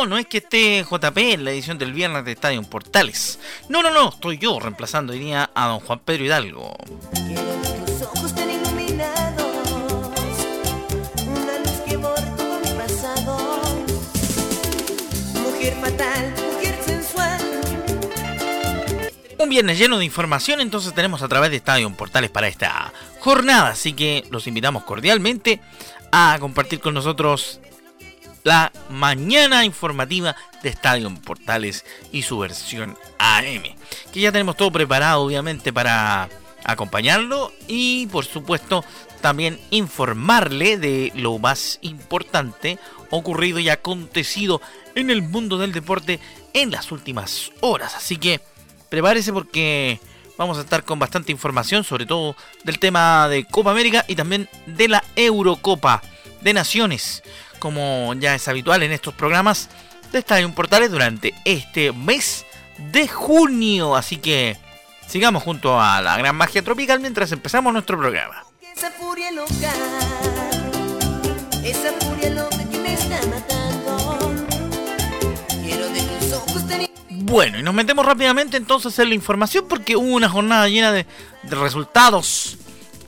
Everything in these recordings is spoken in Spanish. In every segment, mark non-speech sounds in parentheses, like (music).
No, no es que esté JP en la edición del viernes de Estadio Portales. No, no, no, estoy yo reemplazando hoy día a don Juan Pedro Hidalgo. Un viernes lleno de información, entonces tenemos a través de Estadio Portales para esta jornada. Así que los invitamos cordialmente a compartir con nosotros la mañana informativa de Estadio Portales y su versión AM. Que ya tenemos todo preparado, obviamente, para acompañarlo y, por supuesto, también informarle de lo más importante ocurrido y acontecido en el mundo del deporte en las últimas horas. Así que prepárese porque vamos a estar con bastante información, sobre todo del tema de Copa América y también de la Eurocopa de Naciones como ya es habitual en estos programas de Estadio Portales durante este mes de junio. Así que sigamos junto a la gran magia tropical mientras empezamos nuestro programa. Bueno, y nos metemos rápidamente entonces en la información porque hubo una jornada llena de, de resultados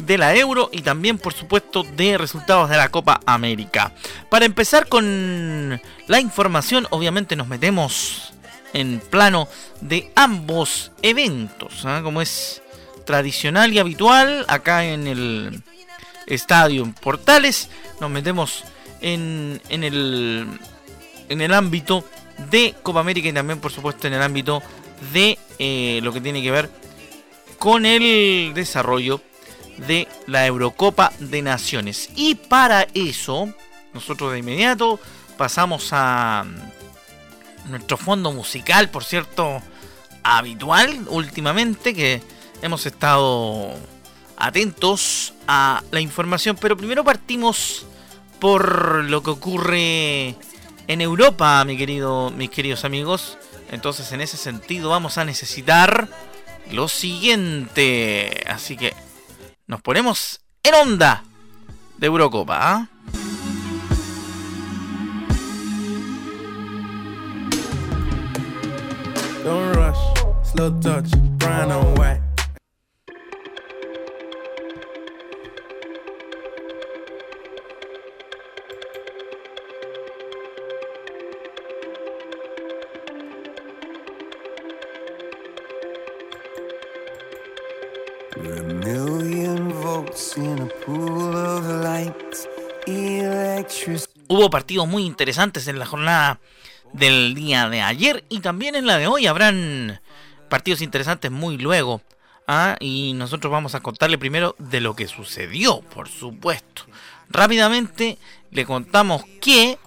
de la Euro y también por supuesto de resultados de la Copa América. Para empezar con la información, obviamente nos metemos en plano de ambos eventos, ¿ah? como es tradicional y habitual acá en el Estadio Portales, nos metemos en, en, el, en el ámbito de Copa América y también por supuesto en el ámbito de eh, lo que tiene que ver con el desarrollo de la Eurocopa de Naciones. Y para eso, nosotros de inmediato pasamos a nuestro fondo musical, por cierto, habitual últimamente, que hemos estado atentos a la información, pero primero partimos por lo que ocurre en Europa, mi querido, mis queridos amigos. Entonces, en ese sentido, vamos a necesitar lo siguiente. Así que nos ponemos en onda de Eurocopa. ¿ah? Don't rush, slow touch, brown and white. Hubo partidos muy interesantes en la jornada del día de ayer y también en la de hoy habrán partidos interesantes muy luego. ¿ah? Y nosotros vamos a contarle primero de lo que sucedió, por supuesto. Rápidamente le contamos que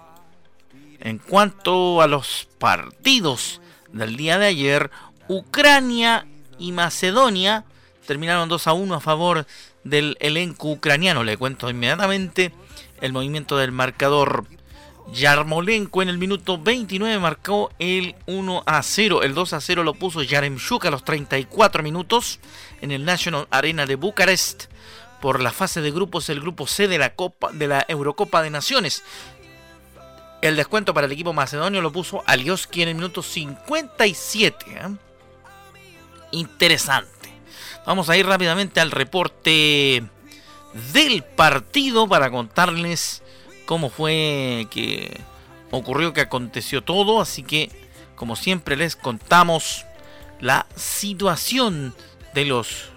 en cuanto a los partidos del día de ayer, Ucrania y Macedonia terminaron 2 a 1 a favor del elenco ucraniano. Le cuento inmediatamente el movimiento del marcador. Yarmolenko en el minuto 29 marcó el 1 a 0. El 2 a 0 lo puso Yaremchuk a los 34 minutos en el National Arena de Bucarest por la fase de grupos, el grupo C de la Copa de la Eurocopa de Naciones. El descuento para el equipo macedonio lo puso Alioski en el minuto 57. ¿eh? Interesante. Vamos a ir rápidamente al reporte del partido para contarles cómo fue que ocurrió, que aconteció todo. Así que, como siempre, les contamos la situación de los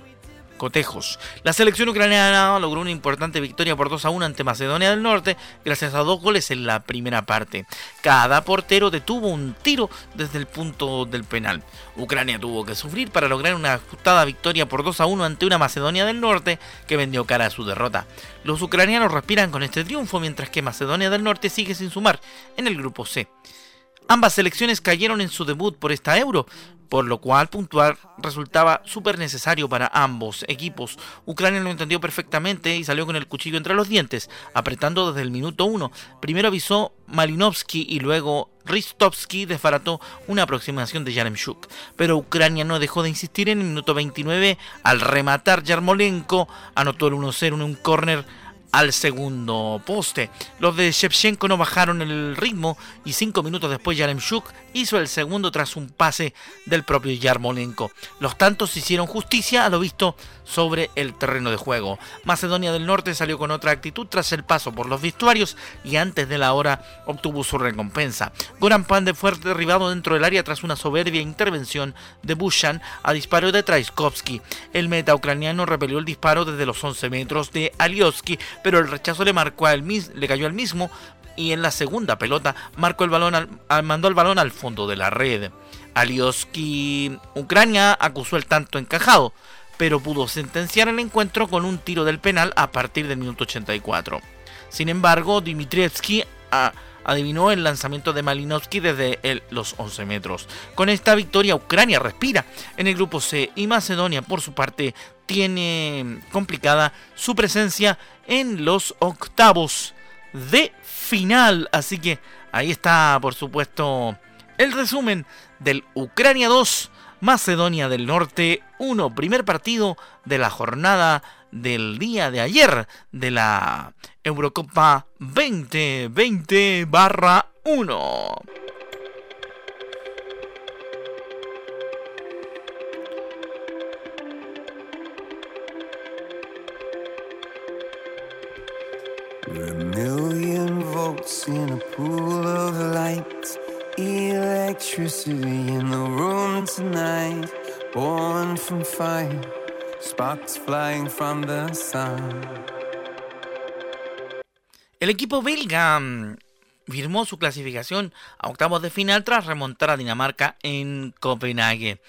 cotejos. La selección ucraniana logró una importante victoria por 2 a 1 ante Macedonia del Norte gracias a dos goles en la primera parte. Cada portero detuvo un tiro desde el punto del penal. Ucrania tuvo que sufrir para lograr una ajustada victoria por 2 a 1 ante una Macedonia del Norte que vendió cara a su derrota. Los ucranianos respiran con este triunfo mientras que Macedonia del Norte sigue sin sumar en el grupo C. Ambas selecciones cayeron en su debut por esta Euro, por lo cual puntuar resultaba súper necesario para ambos equipos. Ucrania lo entendió perfectamente y salió con el cuchillo entre los dientes, apretando desde el minuto 1. Primero avisó Malinovsky y luego Ristovsky desbarató una aproximación de Yaremchuk. Pero Ucrania no dejó de insistir en el minuto 29 al rematar Yarmolenko, anotó el 1-0 en un córner al segundo poste. Los de Shevchenko no bajaron el ritmo y cinco minutos después Yaremchuk hizo el segundo tras un pase del propio Yarmolenko. Los tantos hicieron justicia a lo visto sobre el terreno de juego. Macedonia del Norte salió con otra actitud tras el paso por los vestuarios y antes de la hora obtuvo su recompensa. Goran Pande fue derribado dentro del área tras una soberbia intervención de Bushan a disparo de Traiskovsky. El meta ucraniano repelió el disparo desde los 11 metros de Alioski, pero el rechazo le, marcó al, le cayó al mismo y en la segunda pelota marcó el balón mandó el balón al fondo de la red. Alioski, Ucrania acusó el tanto encajado, pero pudo sentenciar el encuentro con un tiro del penal a partir del minuto 84. Sin embargo, Dimitrievski ah, adivinó el lanzamiento de Malinovsky desde los 11 metros. Con esta victoria, Ucrania respira en el grupo C y Macedonia, por su parte, tiene complicada su presencia en los octavos de final. Así que ahí está, por supuesto, el resumen del Ucrania 2, Macedonia del Norte 1, primer partido de la jornada del día de ayer de la Eurocopa 2020 barra 1. in a pool of light. Electricity in the room tonight. Born from fire, flying from the sun. El equipo belga mm, firmó su clasificación a octavos de final tras remontar a Dinamarca en Copenhague.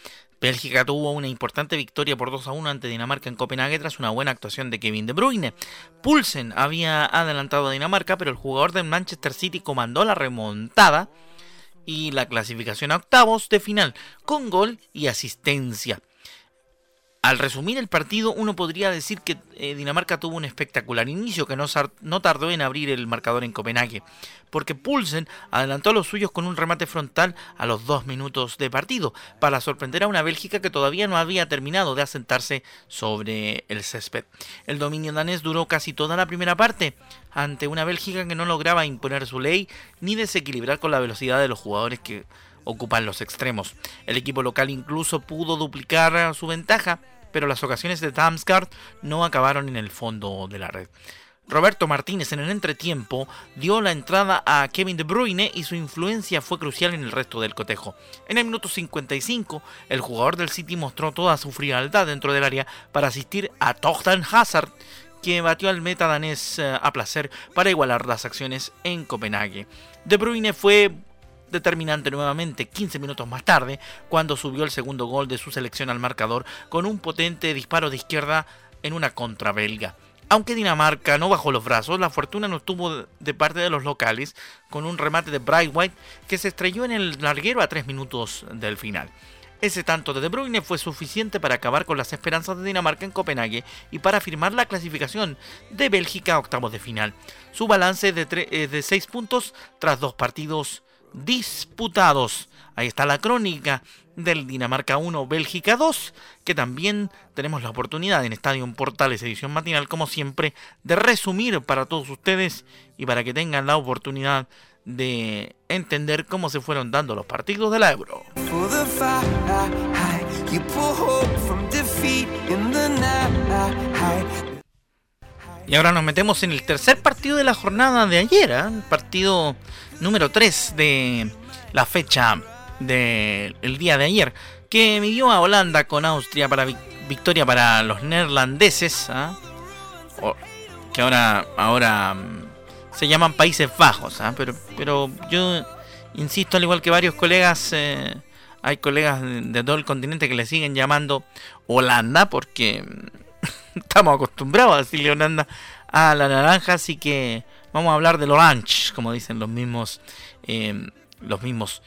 Bélgica tuvo una importante victoria por 2 a 1 ante Dinamarca en Copenhague tras una buena actuación de Kevin De Bruyne. Pulsen había adelantado a Dinamarca, pero el jugador del Manchester City comandó la remontada y la clasificación a octavos de final con gol y asistencia. Al resumir el partido, uno podría decir que eh, Dinamarca tuvo un espectacular inicio que no, no, tardó en abrir el marcador en Copenhague, porque Pulsen adelantó a los suyos con un remate frontal a los dos minutos de partido, para sorprender a una Bélgica que todavía no había terminado de asentarse sobre el césped. El dominio danés duró casi toda la primera parte, ante una Bélgica que no lograba imponer su ley ni desequilibrar con la velocidad de los jugadores que ocupan los extremos. El equipo local incluso pudo duplicar su ventaja, pero las ocasiones de Damsgaard no acabaron en el fondo de la red. Roberto Martínez en el entretiempo dio la entrada a Kevin De Bruyne y su influencia fue crucial en el resto del cotejo. En el minuto 55, el jugador del City mostró toda su frialdad dentro del área para asistir a Tochten Hazard, que batió al meta danés eh, a placer para igualar las acciones en Copenhague. De Bruyne fue determinante nuevamente 15 minutos más tarde, cuando subió el segundo gol de su selección al marcador con un potente disparo de izquierda en una contra belga. Aunque Dinamarca no bajó los brazos, la fortuna no estuvo de parte de los locales con un remate de White que se estrelló en el larguero a 3 minutos del final. Ese tanto de De Bruyne fue suficiente para acabar con las esperanzas de Dinamarca en Copenhague y para firmar la clasificación de Bélgica a octavos de final. Su balance es de 6 puntos tras dos partidos disputados. Ahí está la crónica del Dinamarca 1, Bélgica 2, que también tenemos la oportunidad en Estadio Portales edición matinal, como siempre, de resumir para todos ustedes y para que tengan la oportunidad de entender cómo se fueron dando los partidos de la Euro. Y ahora nos metemos en el tercer partido de la jornada de ayer, ¿eh? el partido número 3 de la fecha del día de ayer. que midió a Holanda con Austria para victoria para los neerlandeses, ¿ah? que ahora, ahora mm, se llaman Países Bajos, ¿ah? pero, pero yo insisto, al igual que varios colegas, eh, hay colegas de, todo el continente que le siguen llamando Holanda, porque mm, (laughs) estamos acostumbrados a decirle Holanda a la naranja, así que vamos a hablar del orange, como dicen los mismos, eh, los mismos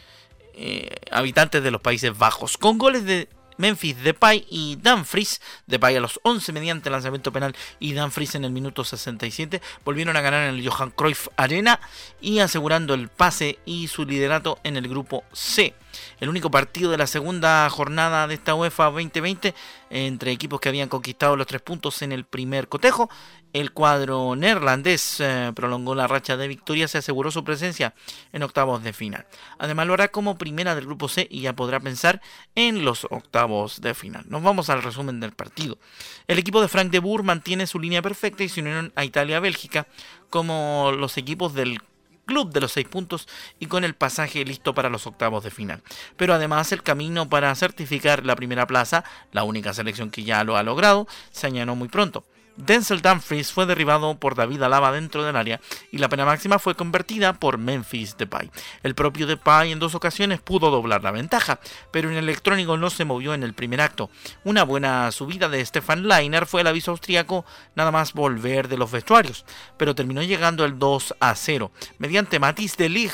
eh, habitantes de los Países Bajos, con goles de Memphis Depay y Dumfries, Depay a los 11 mediante lanzamiento penal y Dumfries en el minuto 67, volvieron a ganar en el Johan Cruyff Arena y asegurando el pase y su liderato en el grupo C. El único partido de la segunda jornada de esta UEFA 2020 entre equipos que habían conquistado los tres puntos en el primer cotejo el cuadro neerlandés eh, prolongó la racha de victorias y aseguró su presencia en octavos de final. Además lo hará como primera del grupo C y ya podrá pensar en los octavos de final. Nos vamos al resumen del partido. El equipo de Frank de Boer mantiene su línea perfecta y se unieron a Italia-Bélgica como los equipos del club de los seis puntos y con el pasaje listo para los octavos de final. Pero además el camino para certificar la primera plaza, la única selección que ya lo ha logrado, se añadió muy pronto. Denzel Dumfries fue derribado por David Alaba dentro del área y la pena máxima fue convertida por Memphis Depay. El propio Depay en dos ocasiones pudo doblar la ventaja, pero en el electrónico no se movió en el primer acto. Una buena subida de Stefan Leiner fue el aviso austríaco nada más volver de los vestuarios, pero terminó llegando el 2 a 0 mediante Matisse de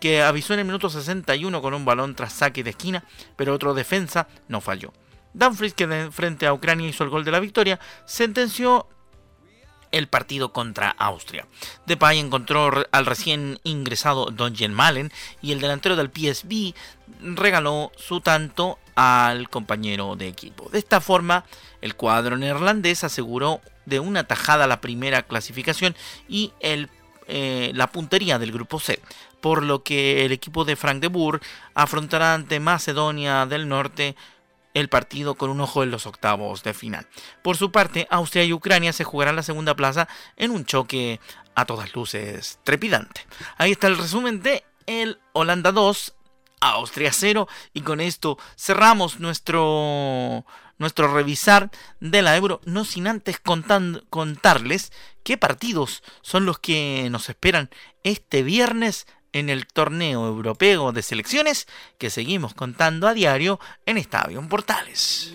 que avisó en el minuto 61 con un balón tras saque de esquina, pero otro defensa no falló. Dumfries, que frente a Ucrania hizo el gol de la victoria, sentenció el partido contra Austria. Depay encontró al recién ingresado Don Malen y el delantero del PSV regaló su tanto al compañero de equipo. De esta forma, el cuadro neerlandés aseguró de una tajada la primera clasificación y eh, la puntería del grupo C, por lo que el equipo de Frank de Boer afrontará ante Macedonia del Norte el partido con un ojo en los octavos de final. Por su parte, Austria y Ucrania se jugarán la segunda plaza en un choque a todas luces trepidante. Ahí está el resumen de el Holanda 2, Austria 0 y con esto cerramos nuestro nuestro revisar de la Euro, no sin antes contarles qué partidos son los que nos esperan este viernes en el torneo europeo de selecciones que seguimos contando a diario en Estadio Portales.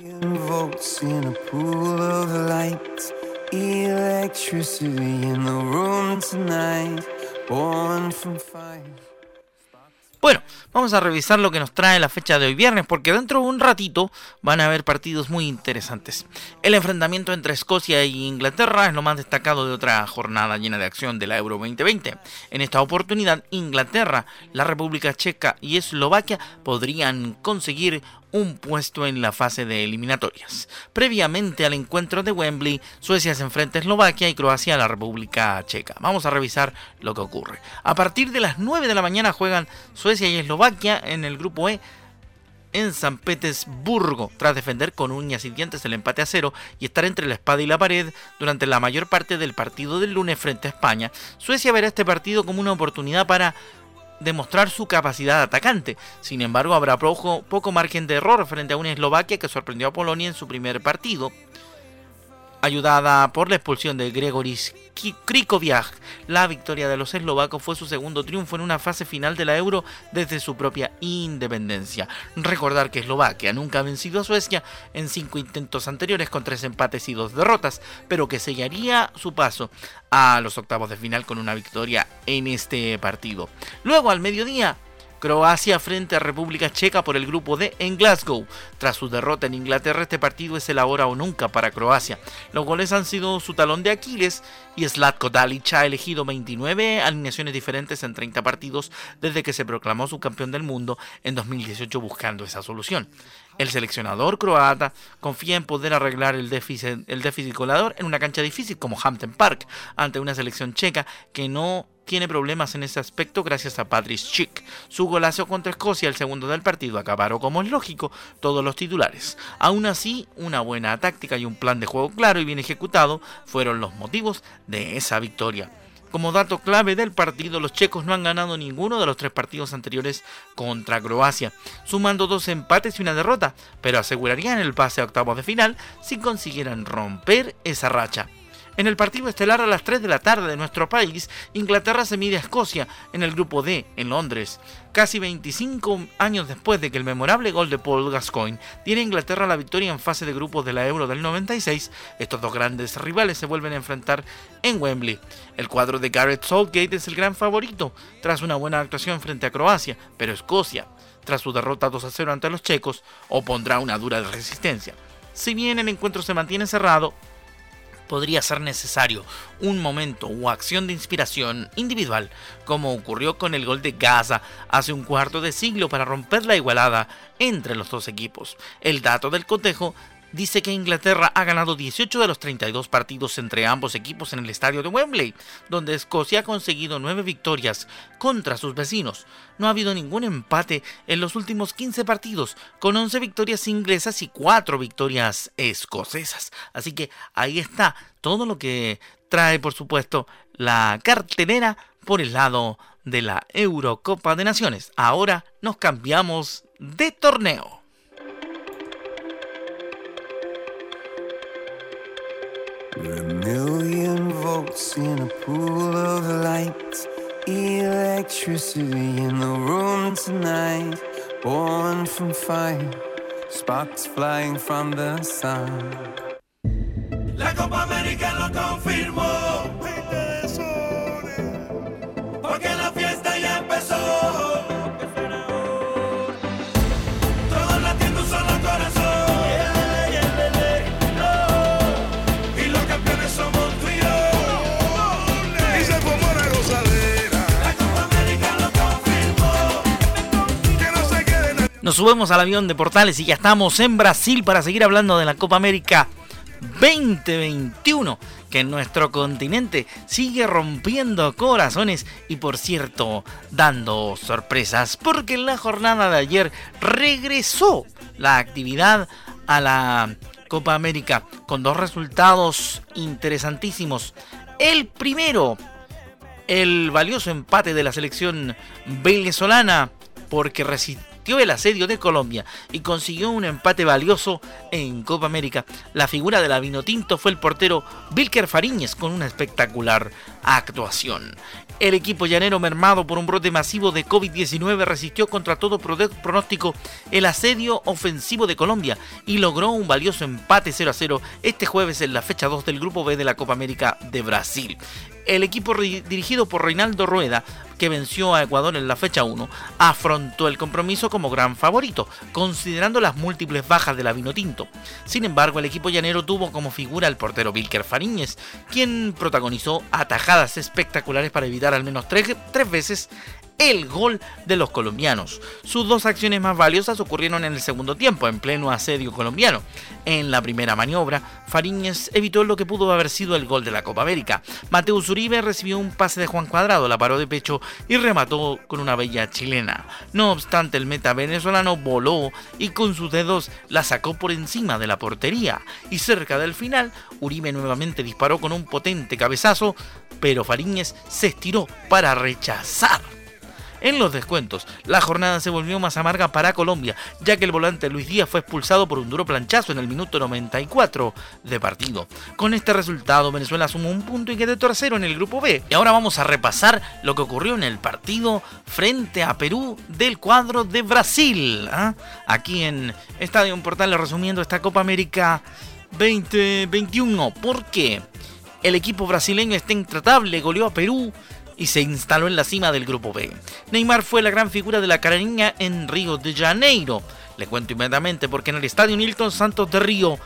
Bueno, vamos a revisar lo que nos trae la fecha de hoy viernes, porque dentro de un ratito van a haber partidos muy interesantes. El enfrentamiento entre Escocia e Inglaterra es lo más destacado de otra jornada llena de acción de la Euro 2020. En esta oportunidad, Inglaterra, la República Checa y Eslovaquia podrían conseguir un puesto en la fase de eliminatorias. Previamente al encuentro de Wembley, Suecia se enfrenta a Eslovaquia y Croacia a la República Checa. Vamos a revisar lo que ocurre. A partir de las 9 de la mañana juegan Suecia y Eslovaquia en el grupo E en San Petersburgo, tras defender con uñas y dientes el empate a cero y estar entre la espada y la pared durante la mayor parte del partido del lunes frente a España, Suecia verá este partido como una oportunidad para demostrar su capacidad atacante. Sin embargo, habrá poco, poco margen de error frente a una Eslovaquia que sorprendió a Polonia en su primer partido ayudada por la expulsión de Gregoris Krikoviak. La victoria de los eslovacos fue su segundo triunfo en una fase final de la Euro desde su propia independencia. Recordar que Eslovaquia nunca ha vencido a Suecia en cinco intentos anteriores con tres empates y dos derrotas, pero que sellaría su paso a los octavos de final con una victoria en este partido. Luego al mediodía Croacia frente a República Checa por el grupo D en Glasgow. Tras su derrota en Inglaterra, este partido es el ahora o nunca para Croacia. Los goles han sido su talón de Aquiles y Slatko Dalic ha elegido 29 alineaciones diferentes en 30 partidos desde que se proclamó su campeón del mundo en 2018 buscando esa solución. El seleccionador croata confía en poder arreglar el déficit, el déficit colador en una cancha difícil como Hampton Park ante una selección checa que no tiene problemas en ese aspecto gracias a Patrick Schick. Su golazo contra Escocia, el segundo del partido, acabaron como es lógico todos los titulares. Aún así, una buena táctica y un plan de juego claro y bien ejecutado fueron los motivos de esa victoria. Como dato clave del partido, los checos no han ganado ninguno de los tres partidos anteriores contra Croacia, sumando dos empates y una derrota, pero asegurarían el pase a octavos de final si consiguieran romper esa racha. En el partido estelar a las 3 de la tarde de nuestro país, Inglaterra se mide a Escocia en el grupo D, en Londres. Casi 25 años después de que el memorable gol de Paul Gascoigne diera a Inglaterra la victoria en fase de grupos de la Euro del 96, estos dos grandes rivales se vuelven a enfrentar en Wembley. El cuadro de Gareth Southgate es el gran favorito, tras una buena actuación frente a Croacia, pero Escocia, tras su derrota 2 a 0 ante los checos, opondrá una dura resistencia. Si bien el encuentro se mantiene cerrado, podría ser necesario un momento o acción de inspiración individual, como ocurrió con el gol de Gaza hace un cuarto de siglo para romper la igualada entre los dos equipos. El dato del cotejo dice que Inglaterra ha ganado 18 de los 32 partidos entre ambos equipos en el estadio de Wembley, donde Escocia ha conseguido 9 victorias contra sus vecinos. No ha habido ningún empate en los últimos 15 partidos, con 11 victorias inglesas y 4 victorias escocesas. Así que ahí está todo lo que trae, por supuesto, la cartelera por el lado de la Eurocopa de Naciones. Ahora nos cambiamos de torneo. We're a million volts in a pool of light. Electricity in the room tonight. Born from fire, sparks flying from the sun. La Nos subimos al avión de Portales y ya estamos en Brasil para seguir hablando de la Copa América 2021, que en nuestro continente sigue rompiendo corazones y por cierto dando sorpresas, porque en la jornada de ayer regresó la actividad a la Copa América con dos resultados interesantísimos. El primero, el valioso empate de la selección venezolana porque el asedio de Colombia y consiguió un empate valioso en Copa América. La figura de la Vinotinto fue el portero Vilker Fariñez con una espectacular actuación. El equipo llanero mermado por un brote masivo de COVID-19 resistió contra todo pronóstico el asedio ofensivo de Colombia y logró un valioso empate 0 a 0 este jueves en la fecha 2 del Grupo B de la Copa América de Brasil el equipo dirigido por Reinaldo Rueda, que venció a Ecuador en la fecha 1, afrontó el compromiso como gran favorito, considerando las múltiples bajas de la Vinotinto. Sin embargo, el equipo llanero tuvo como figura al portero Vilker Fariñez, quien protagonizó atajadas espectaculares para evitar al menos tres, tres veces el gol de los colombianos. Sus dos acciones más valiosas ocurrieron en el segundo tiempo, en pleno asedio colombiano. En la primera maniobra, Fariñez evitó lo que pudo haber sido el gol de la Copa América. Mateus Uribe recibió un pase de Juan Cuadrado, la paró de pecho y remató con una bella chilena. No obstante, el meta venezolano voló y con sus dedos la sacó por encima de la portería. Y cerca del final, Uribe nuevamente disparó con un potente cabezazo, pero Fariñez se estiró para rechazar en los descuentos. La jornada se volvió más amarga para Colombia, ya que el volante Luis Díaz fue expulsado por un duro planchazo en el minuto 94 de partido. Con este resultado, Venezuela sumó un punto y quedó tercero en el grupo B. Y ahora vamos a repasar lo que ocurrió en el partido frente a Perú del cuadro de Brasil. ¿ah? Aquí en Estadio Portal resumiendo esta Copa América 2021. ¿Por qué? El equipo brasileño está intratable, goleó a Perú y se instaló en la cima del grupo B. Neymar fue la gran figura de la cariña en Río de Janeiro. Le cuento inmediatamente porque en el estadio Nilton Santos de Río,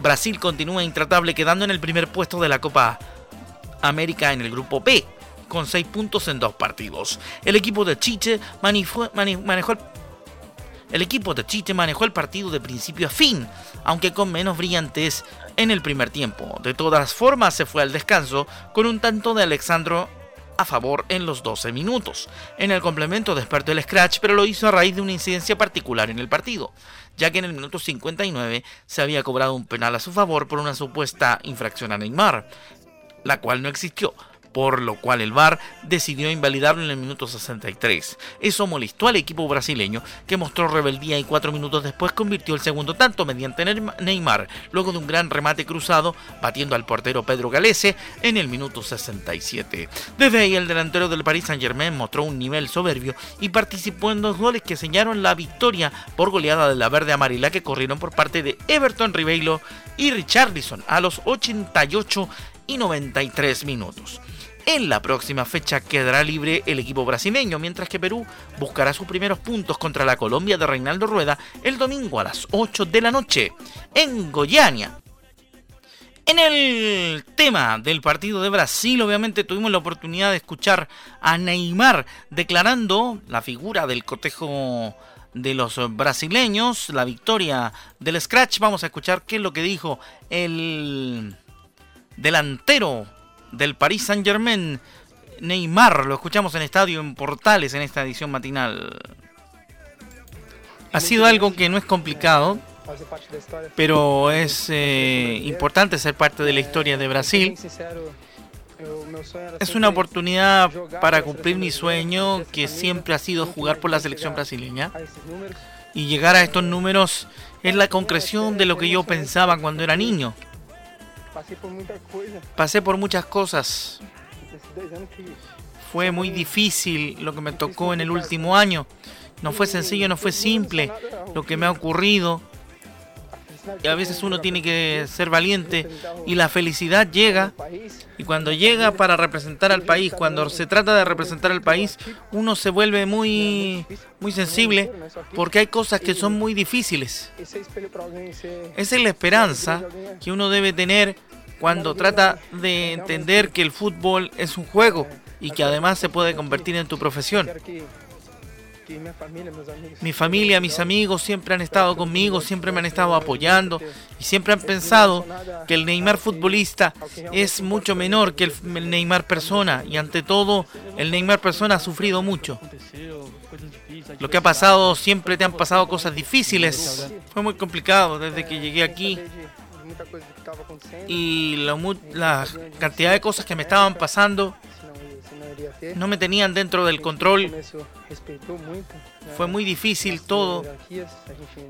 Brasil continúa intratable quedando en el primer puesto de la Copa América en el grupo B, con 6 puntos en dos partidos. El equipo de Chiche manejó el el equipo de Chiche manejó el partido de principio a fin, aunque con menos brillantes en el primer tiempo. De todas formas, se fue al descanso con un tanto de Alexandro a favor en los 12 minutos. En el complemento despertó el scratch, pero lo hizo a raíz de una incidencia particular en el partido, ya que en el minuto 59 se había cobrado un penal a su favor por una supuesta infracción a Neymar, la cual no existió. Por lo cual el VAR decidió invalidarlo en el minuto 63. Eso molestó al equipo brasileño, que mostró rebeldía y cuatro minutos después convirtió el segundo tanto mediante Neymar, luego de un gran remate cruzado, batiendo al portero Pedro Galese en el minuto 67. Desde ahí el delantero del Paris Saint Germain mostró un nivel soberbio y participó en dos goles que señaron la victoria por goleada de la verde amarilla que corrieron por parte de Everton Ribeiro y Richarlison a los 88 y 93 minutos. En la próxima fecha quedará libre el equipo brasileño, mientras que Perú buscará sus primeros puntos contra la Colombia de Reinaldo Rueda el domingo a las 8 de la noche en Goiânia. En el tema del partido de Brasil, obviamente tuvimos la oportunidad de escuchar a Neymar declarando la figura del cotejo de los brasileños, la victoria del Scratch. Vamos a escuchar qué es lo que dijo el delantero del Paris Saint Germain, Neymar. Lo escuchamos en Estadio en Portales en esta edición matinal. Ha sido algo que no es complicado, pero es eh, importante ser parte de la historia de Brasil. Es una oportunidad para cumplir mi sueño, que siempre ha sido jugar por la selección brasileña. Y llegar a estos números es la concreción de lo que yo pensaba cuando era niño. Pasé por muchas cosas. Fue muy difícil lo que me tocó en el último año. No fue sencillo, no fue simple lo que me ha ocurrido. Y a veces uno tiene que ser valiente y la felicidad llega. Y cuando llega para representar al país, cuando se trata de representar al país, uno se vuelve muy, muy sensible porque hay cosas que son muy difíciles. Esa es la esperanza que uno debe tener cuando trata de entender que el fútbol es un juego y que además se puede convertir en tu profesión. Mi familia, mis amigos siempre han estado conmigo, siempre me han estado apoyando y siempre han pensado que el Neymar futbolista es mucho menor que el Neymar persona y ante todo el Neymar persona ha sufrido mucho. Lo que ha pasado, siempre te han pasado cosas difíciles. Fue muy complicado desde que llegué aquí y la, cantidad de cosas que me estaban pasando no me tenían dentro del control. Fue muy difícil todo.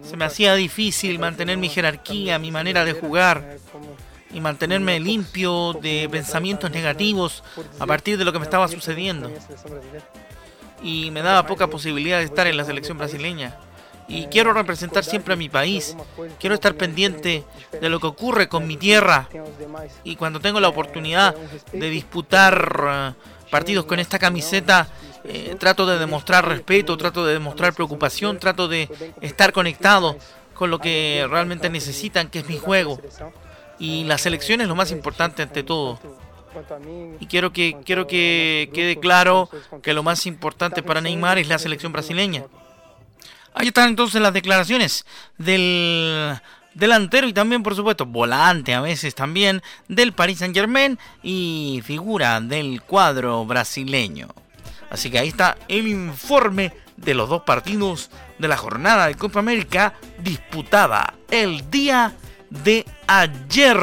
Se me hacía difícil mantener mi jerarquía, mi manera de jugar y mantenerme limpio de pensamientos negativos a partir de lo que me estaba sucediendo. Y me daba poca posibilidad de estar en la selección brasileña y quiero representar siempre a mi país. Quiero estar pendiente de lo que ocurre con mi tierra y cuando tengo la oportunidad de disputar eh, partidos con esta camiseta, eh, trato de demostrar respeto, trato de demostrar preocupación, trato de estar conectado con lo que realmente necesitan, que es mi juego. Y la selección es lo más importante ante todo. Y quiero que, quiero que quede claro que lo más importante para Neymar es la selección brasileña. Ahí están entonces las declaraciones del delantero y también, por supuesto, volante a veces también del Paris Saint Germain y figura del cuadro brasileño. Así que ahí está el informe de los dos partidos de la jornada de Copa América disputada el día de ayer.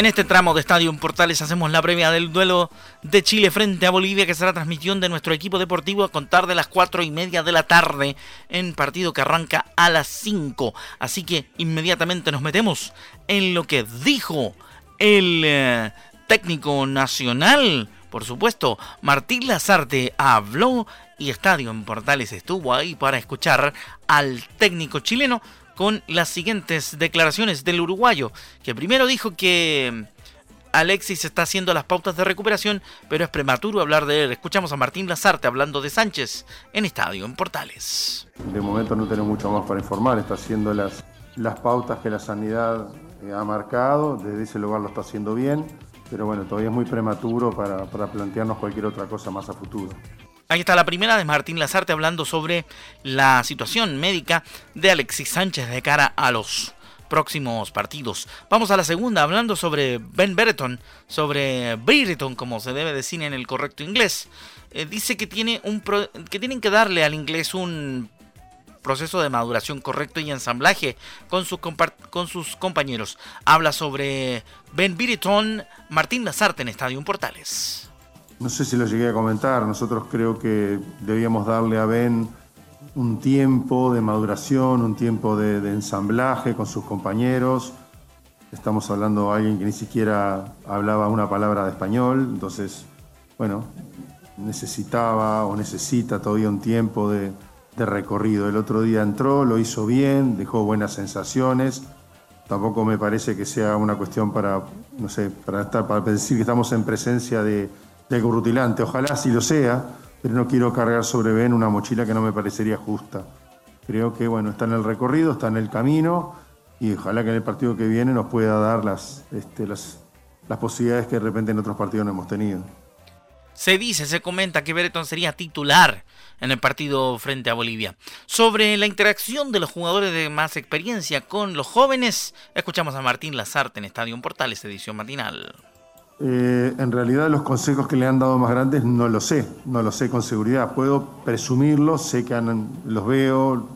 En este tramo de Estadio Portales hacemos la previa del duelo de Chile frente a Bolivia, que será transmisión de nuestro equipo deportivo a contar de las cuatro y media de la tarde, en partido que arranca a las 5. Así que inmediatamente nos metemos en lo que dijo el eh, técnico nacional. Por supuesto, Martín Lazarte habló y Estadio en Portales estuvo ahí para escuchar al técnico chileno con las siguientes declaraciones del uruguayo, que primero dijo que Alexis está haciendo las pautas de recuperación, pero es prematuro hablar de él. Escuchamos a Martín Lazarte hablando de Sánchez en Estadio en Portales. De momento no tenemos mucho más para informar, está haciendo las, las pautas que la sanidad eh, ha marcado, desde ese lugar lo está haciendo bien, pero bueno, todavía es muy prematuro para, para plantearnos cualquier otra cosa más a futuro. Ahí está la primera de Martín Lazarte hablando sobre la situación médica de Alexis Sánchez de cara a los próximos partidos. Vamos a la segunda, hablando sobre Ben Brereton, sobre Brereton, como se debe decir en el correcto inglés. Eh, dice que, tiene un que tienen que darle al inglés un proceso de maduración correcto y ensamblaje con, con sus compañeros. Habla sobre Ben Brereton, Martín Lazarte en Estadio Portales. No sé si lo llegué a comentar, nosotros creo que debíamos darle a Ben un tiempo de maduración, un tiempo de, ensamblaje con sus compañeros. Estamos hablando de alguien que ni siquiera hablaba una palabra de español, entonces, bueno, necesitaba o necesita todavía un tiempo de, recorrido. El otro día entró, lo hizo bien, dejó buenas sensaciones. Tampoco me parece que sea una cuestión para, no sé, para, estar, para decir que estamos en presencia de, de algo. Ojalá sí lo sea, pero no quiero cargar sobre Ben una mochila que no me parecería justa. Creo que bueno, está en el recorrido, está en el camino y ojalá que en el partido que viene nos pueda dar las, este, las, las posibilidades que de repente en otros partidos no hemos tenido. Se dice, se comenta que Bereton sería titular en el partido frente a Bolivia. Sobre la interacción de los jugadores de más experiencia con los jóvenes, escuchamos a Martín Lazarte en Estadio Portales, edición matinal. Eh, en realidad los consejos que le han dado más grandes no lo sé, no lo sé con seguridad. Puedo presumirlos, sé que los veo,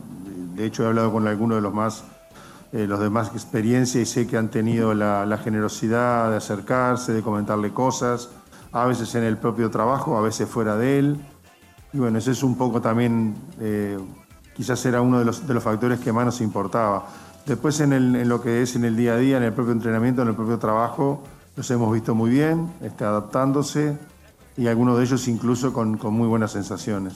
de hecho he hablado con algunos de los más, eh, los de más experiencia y sé que han tenido la, generosidad de acercarse, de comentarle cosas, a veces en el propio trabajo, a veces fuera de él. Y bueno, ese es un poco también, eh, quizás era uno de los, de los factores que más nos importaba. Después en, en lo que es en el día a día, en el propio entrenamiento, en el propio trabajo, los hemos visto muy bien, está adaptándose y algunos de ellos incluso con, muy buenas sensaciones.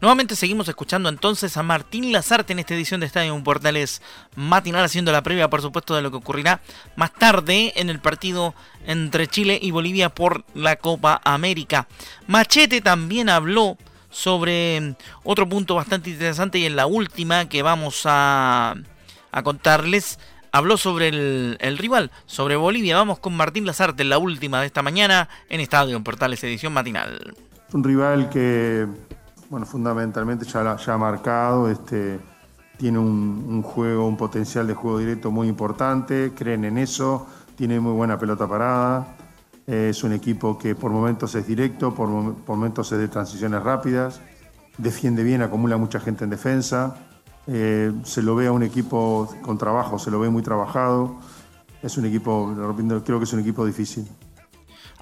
Nuevamente seguimos escuchando entonces a Martín Lazarte en esta edición de Estadio Portales matinal, haciendo la previa, por supuesto, de lo que ocurrirá más tarde en el partido entre Chile y Bolivia por la Copa América. Machete también habló sobre otro punto bastante interesante y en la última que vamos a, a contarles habló sobre el, rival, sobre Bolivia. Vamos con Martín Lazarte, la última de esta mañana en Estadio en Portales Edición Matinal. Un rival que, bueno, fundamentalmente ya, ya ha marcado, este, tiene un, juego, un potencial de juego directo muy importante, creen en eso, tiene muy buena pelota parada. Es un equipo que por momentos es directo, por momentos es de transiciones rápidas, defiende bien, acumula mucha gente en defensa eh, se lo ve a un equipo con trabajo, se lo ve muy trabajado. Es un equipo, creo que es un equipo difícil.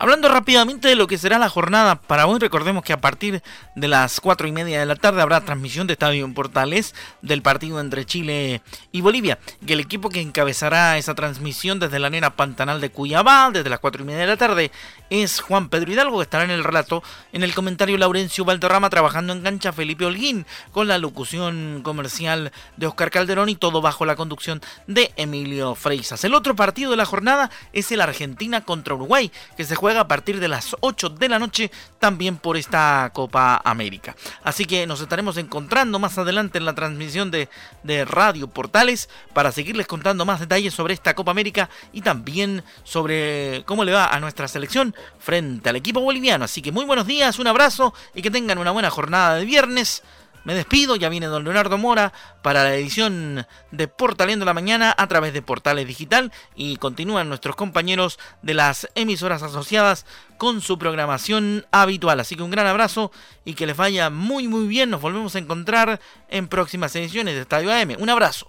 Hablando rápidamente de lo que será la jornada para hoy, recordemos que a partir de las 4 y media de la tarde habrá transmisión de Estadio en Portales del partido entre Chile y Bolivia. Y el equipo que encabezará esa transmisión desde la arena Pantanal de Cuyabá, desde las 4 y media de la tarde, es Juan Pedro Hidalgo, que estará en el relato. En el comentario Laurencio Valderrama trabajando en cancha Felipe Holguín, con la locución comercial de Oscar Calderón y todo bajo la conducción de Emilio Freisas. El otro partido de la jornada es el Argentina contra Uruguay, que se juega a partir de las 8 de la noche también por esta Copa América. Así que nos estaremos encontrando más adelante en la transmisión de, de Radio Portales para seguirles contando más detalles sobre esta Copa América y también sobre cómo le va a nuestra selección frente al equipo boliviano. Así que muy buenos días, un abrazo y que tengan una buena jornada de viernes. Me despido, ya viene don Leonardo Mora para la edición de Portaleando la Mañana a través de Portales Digital y continúan nuestros compañeros de las emisoras asociadas con su programación habitual. Así que un gran abrazo y que les vaya muy muy bien. Nos volvemos a encontrar en próximas ediciones de Estadio AM. Un abrazo.